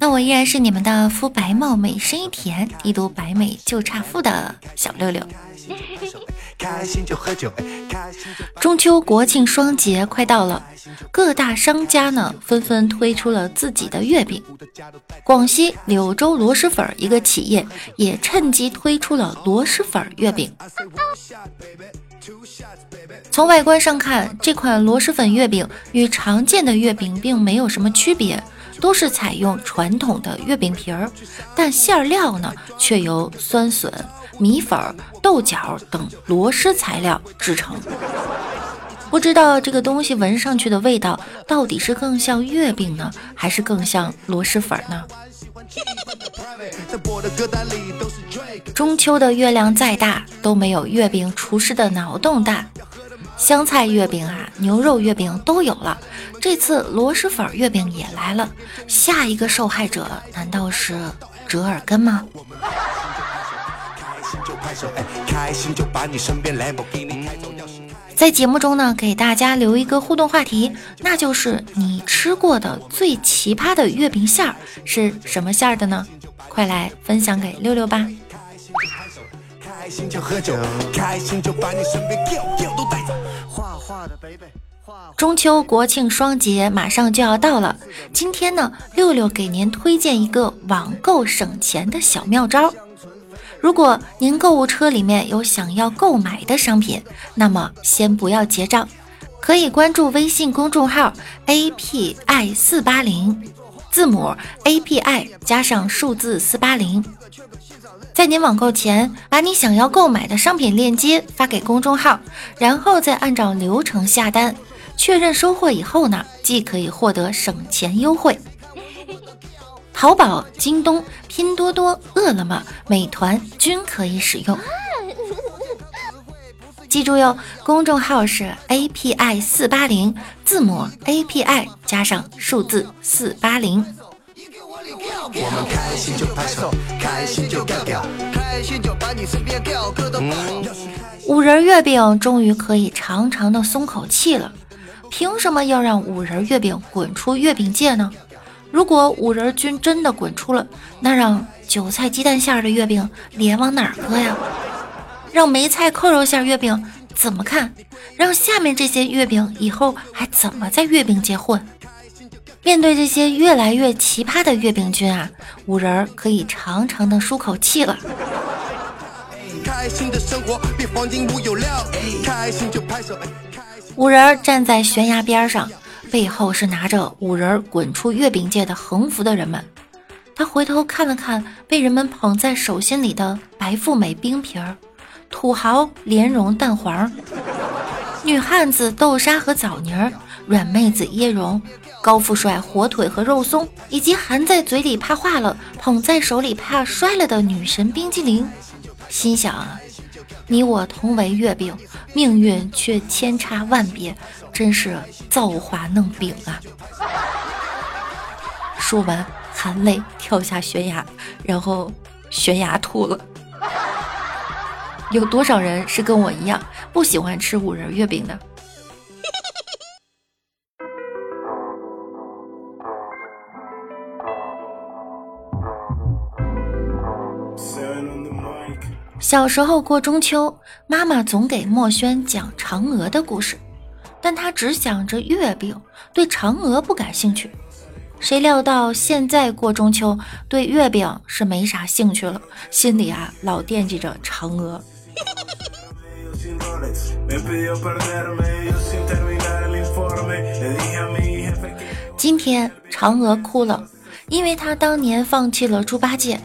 那我依然是你们的肤白貌美、声音甜、一读白美就差富的小六六。中秋国庆双节快到了，各大商家呢纷纷推出了自己的月饼。广西柳州螺蛳粉一个企业也趁机推出了螺蛳粉月饼。从外观上看，这款螺蛳粉月饼与常见的月饼并没有什么区别，都是采用传统的月饼皮儿，但馅料呢却由酸笋。米粉、豆角等螺蛳材料制成，不知道这个东西闻上去的味道到底是更像月饼呢，还是更像螺蛳粉呢？中秋的月亮再大都没有月饼厨师的脑洞大。香菜月饼啊，牛肉月饼都有了，这次螺蛳粉月饼也来了，下一个受害者难道是折耳根吗？在节目中呢，给大家留一个互动话题，那就是你吃过的最奇葩的月饼馅儿是什么馅儿的呢？快来分享给六六吧！开心就喝酒，开心就把你身边都带走画画的北北中秋国庆双节马上就要到了，今天呢，六六给您推荐一个网购省钱的小妙招。如果您购物车里面有想要购买的商品，那么先不要结账，可以关注微信公众号 A P I 四八零，字母 A P I 加上数字四八零，在您网购前，把你想要购买的商品链接发给公众号，然后再按照流程下单，确认收货以后呢，既可以获得省钱优惠。淘宝、京东、拼多多、饿了么、美团均可以使用。记住哟，公众号是 A P I 四八零，字母 A P I 加上数字四八零。五仁月饼终于可以长长的松口气了，凭什么要让五仁月饼滚出月饼界呢？如果五仁君真的滚出了，那让韭菜鸡蛋馅的月饼脸往哪儿搁呀？让梅菜扣肉馅月饼怎么看？让下面这些月饼以后还怎么在月饼界混？面对这些越来越奇葩的月饼君啊，五仁儿可以长长的舒口气了。五仁儿站在悬崖边上。背后是拿着五仁儿滚出月饼界的横幅的人们。他回头看了看被人们捧在手心里的白富美冰皮儿、土豪莲蓉蛋黄、女汉子豆沙和枣泥儿、软妹子椰蓉、高富帅火腿和肉松，以及含在嘴里怕化了、捧在手里怕摔了的女神冰激凌，心想啊，你我同为月饼，命运却千差万别。真是造化弄饼啊！说完，含泪跳下悬崖，然后悬崖吐了。有多少人是跟我一样不喜欢吃五仁月饼的？小时候过中秋，妈妈总给墨轩讲嫦娥的故事。但他只想着月饼，对嫦娥不感兴趣。谁料到现在过中秋，对月饼是没啥兴趣了，心里啊老惦记着嫦娥。今天嫦娥哭了，因为她当年放弃了猪八戒。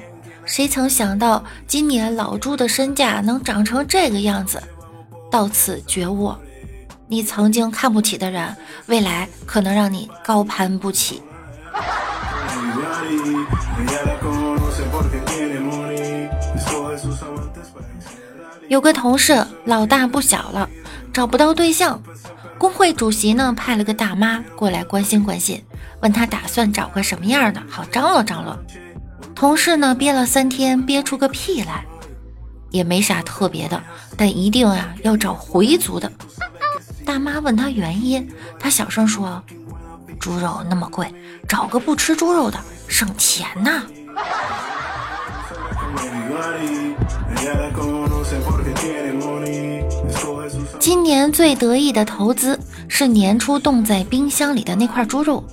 谁曾想到今年老朱的身价能长成这个样子？到此觉悟。你曾经看不起的人，未来可能让你高攀不起。有个同事老大不小了，找不到对象，工会主席呢派了个大妈过来关心关心，问他打算找个什么样的，好张罗张罗。同事呢憋了三天，憋出个屁来，也没啥特别的，但一定啊要找回族的。大妈问他原因，他小声说：“猪肉那么贵，找个不吃猪肉的省钱呐。”今年最得意的投资是年初冻在冰箱里的那块猪肉，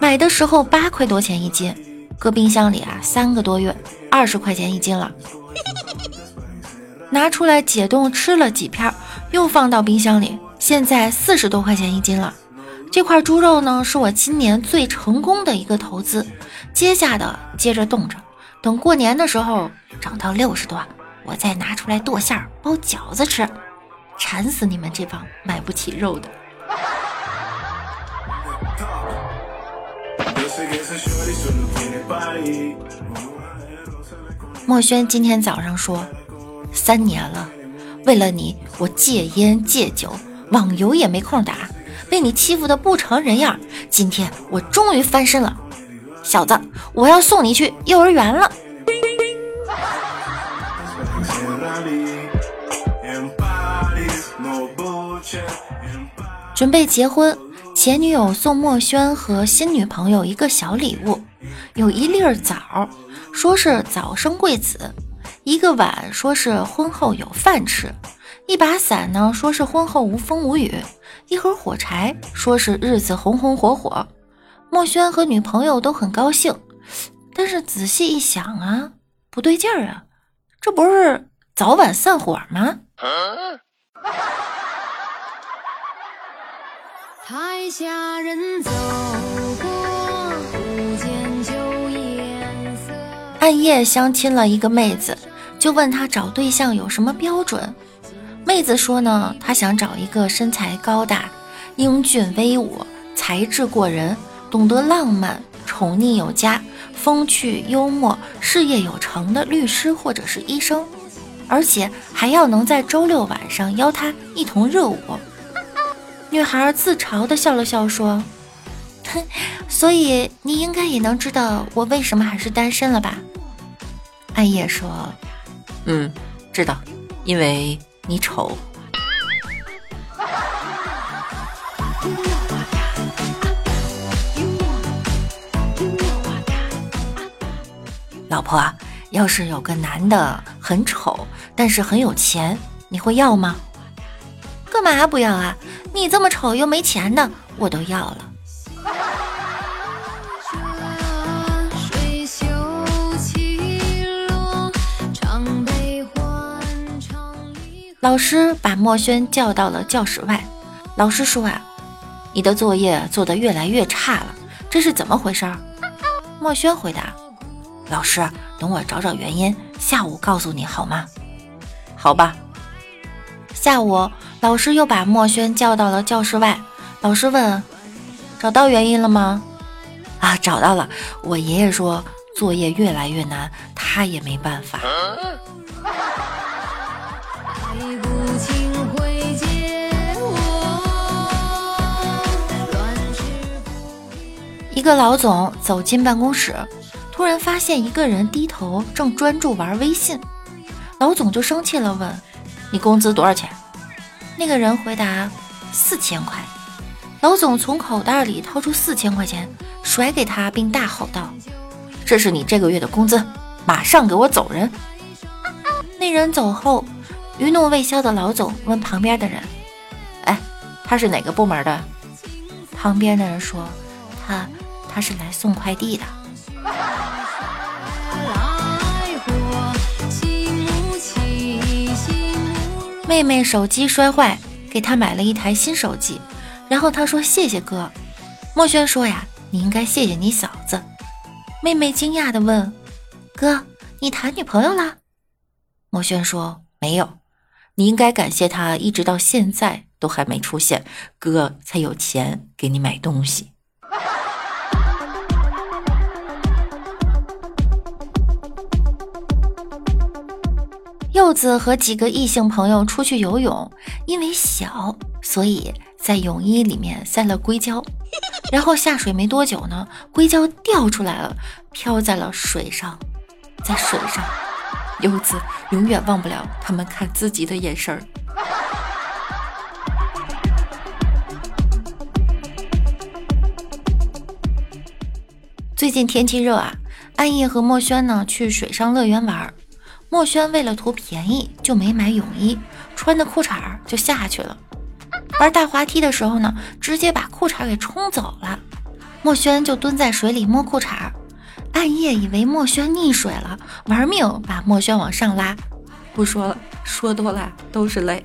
买的时候八块多钱一斤，搁冰箱里啊三个多月，二十块钱一斤了。拿出来解冻吃了几片，又放到冰箱里，现在四十多块钱一斤了。这块猪肉呢，是我今年最成功的一个投资，接下的接着冻着，等过年的时候涨到六十多。我再拿出来剁馅儿包饺子吃，馋死你们这帮买不起肉的！墨轩今天早上说，三年了，为了你，我戒烟戒酒，网游也没空打，被你欺负的不成人样。今天我终于翻身了，小子，我要送你去幼儿园了。准备结婚，前女友送墨轩和新女朋友一个小礼物，有一粒枣，说是早生贵子；一个碗，说是婚后有饭吃；一把伞呢，说是婚后无风无雨；一盒火柴，说是日子红红火火。墨轩和女朋友都很高兴，但是仔细一想啊，不对劲儿啊，这不是早晚散伙吗？台下人走过，不见旧颜色。暗夜相亲了一个妹子，就问他找对象有什么标准。妹子说呢，她想找一个身材高大、英俊威武、才智过人、懂得浪漫、宠溺有加、风趣幽默、事业有成的律师或者是医生，而且还要能在周六晚上邀她一同热舞。女孩自嘲的笑了笑，说：“哼，所以你应该也能知道我为什么还是单身了吧？”暗夜说：“嗯，知道，因为你丑。”老婆，要是有个男的很丑，但是很有钱，你会要吗？干嘛不要啊？你这么丑又没钱的，我都要了。老师把墨轩叫到了教室外。老师说啊，你的作业做得越来越差了，这是怎么回事？墨轩回答：老师，等我找找原因，下午告诉你好吗？好吧。下午。老师又把墨轩叫到了教室外。老师问：“找到原因了吗？”“啊，找到了。我爷爷说作业越来越难，他也没办法。”一个老总走进办公室，突然发现一个人低头正专注玩微信。老总就生气了，问：“你工资多少钱？”那个人回答：“四千块。”老总从口袋里掏出四千块钱，甩给他，并大吼道：“这是你这个月的工资，马上给我走人！” 那人走后，余怒未消的老总问旁边的人：“哎，他是哪个部门的？”旁边的人说：“他，他是来送快递的。”妹妹手机摔坏，给她买了一台新手机，然后她说：“谢谢哥。”墨轩说：“呀，你应该谢谢你嫂子。”妹妹惊讶地问：“哥，你谈女朋友了？”墨轩说：“没有，你应该感谢她，一直到现在都还没出现，哥才有钱给你买东西。”柚子和几个异性朋友出去游泳，因为小，所以在泳衣里面塞了硅胶。然后下水没多久呢，硅胶掉出来了，飘在了水上，在水上，柚子永远忘不了他们看自己的眼神儿。最近天气热啊，暗夜和墨轩呢去水上乐园玩。墨轩为了图便宜，就没买泳衣，穿的裤衩就下去了。玩大滑梯的时候呢，直接把裤衩给冲走了。墨轩就蹲在水里摸裤衩。暗夜以为墨轩溺水了，玩命把墨轩往上拉。不说了，说多了都是泪。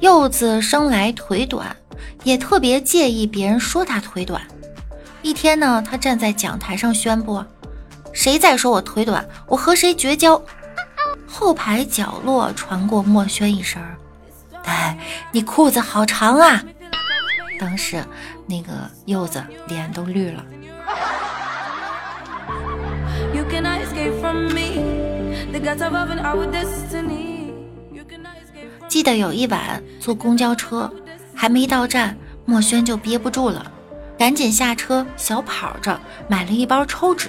柚子生来腿短，也特别介意别人说他腿短。一天呢，他站在讲台上宣布：“谁再说我腿短，我和谁绝交。”后排角落传过墨轩一声：“哎，你裤子好长啊！”当时那个柚子脸都绿了。记得有一晚坐公交车，还没到站，墨轩就憋不住了，赶紧下车，小跑着买了一包抽纸，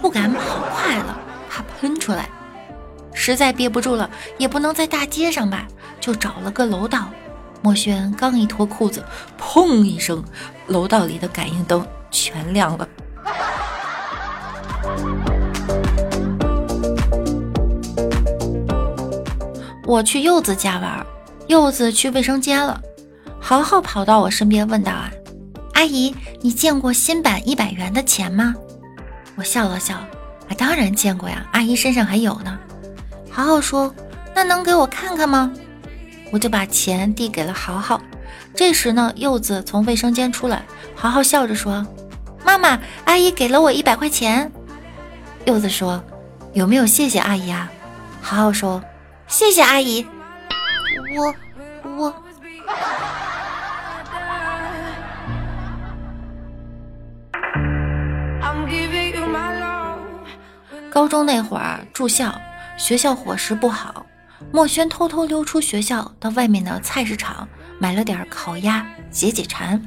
不敢跑快了，怕喷出来。实在憋不住了，也不能在大街上吧，就找了个楼道。墨轩刚一脱裤子，砰一声，楼道里的感应灯全亮了。我去柚子家玩，柚子去卫生间了。豪豪跑到我身边问道：“啊，阿姨，你见过新版一百元的钱吗？”我笑了笑：“啊，当然见过呀，阿姨身上还有呢。”豪豪说：“那能给我看看吗？”我就把钱递给了豪豪。这时呢，柚子从卫生间出来，豪豪笑着说：“妈妈，阿姨给了我一百块钱。”柚子说：“有没有谢谢阿姨啊？”豪豪说。谢谢阿姨，我我高中那会儿住校，学校伙食不好，墨轩偷偷溜出学校，到外面的菜市场买了点烤鸭解解馋，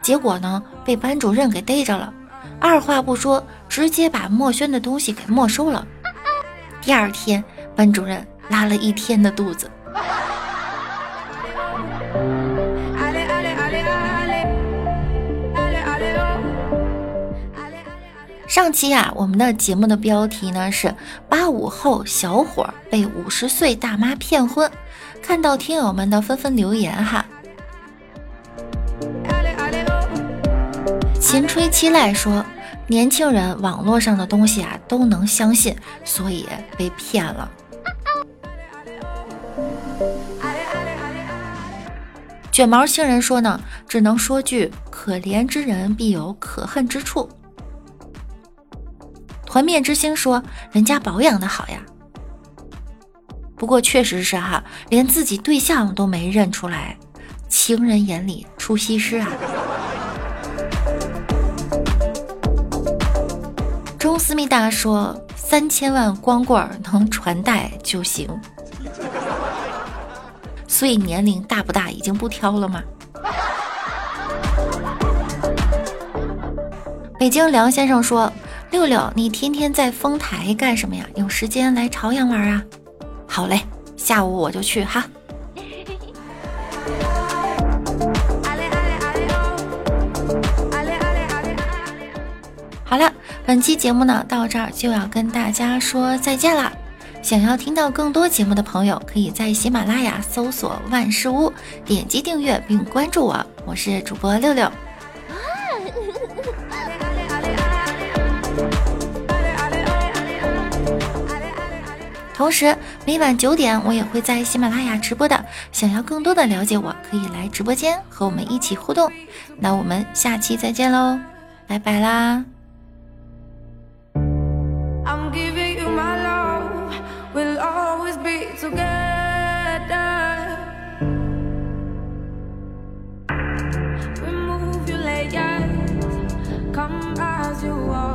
结果呢被班主任给逮着了，二话不说，直接把墨轩的东西给没收了。第二天，班主任。拉了一天的肚子。上期啊，我们的节目的标题呢是“八五后小伙被五十岁大妈骗婚”，看到听友们的纷纷留言哈。秦吹七赖说，年轻人网络上的东西啊都能相信，所以被骗了。卷毛星人说呢，只能说句可怜之人必有可恨之处。团面之星说，人家保养的好呀。不过确实是哈，连自己对象都没认出来，情人眼里出西施啊。钟思密达说，三千万光棍能传代就行。所以年龄大不大已经不挑了吗？北京梁先生说：“六六，你天天在丰台干什么呀？有时间来朝阳玩啊？”好嘞，下午我就去哈。好了，本期节目呢到这儿就要跟大家说再见了。想要听到更多节目的朋友，可以在喜马拉雅搜索“万事屋”，点击订阅并关注我。我是主播六六。同时，每晚九点我也会在喜马拉雅直播的。想要更多的了解我，可以来直播间和我们一起互动。那我们下期再见喽，拜拜啦！Remove your layers, come as you are.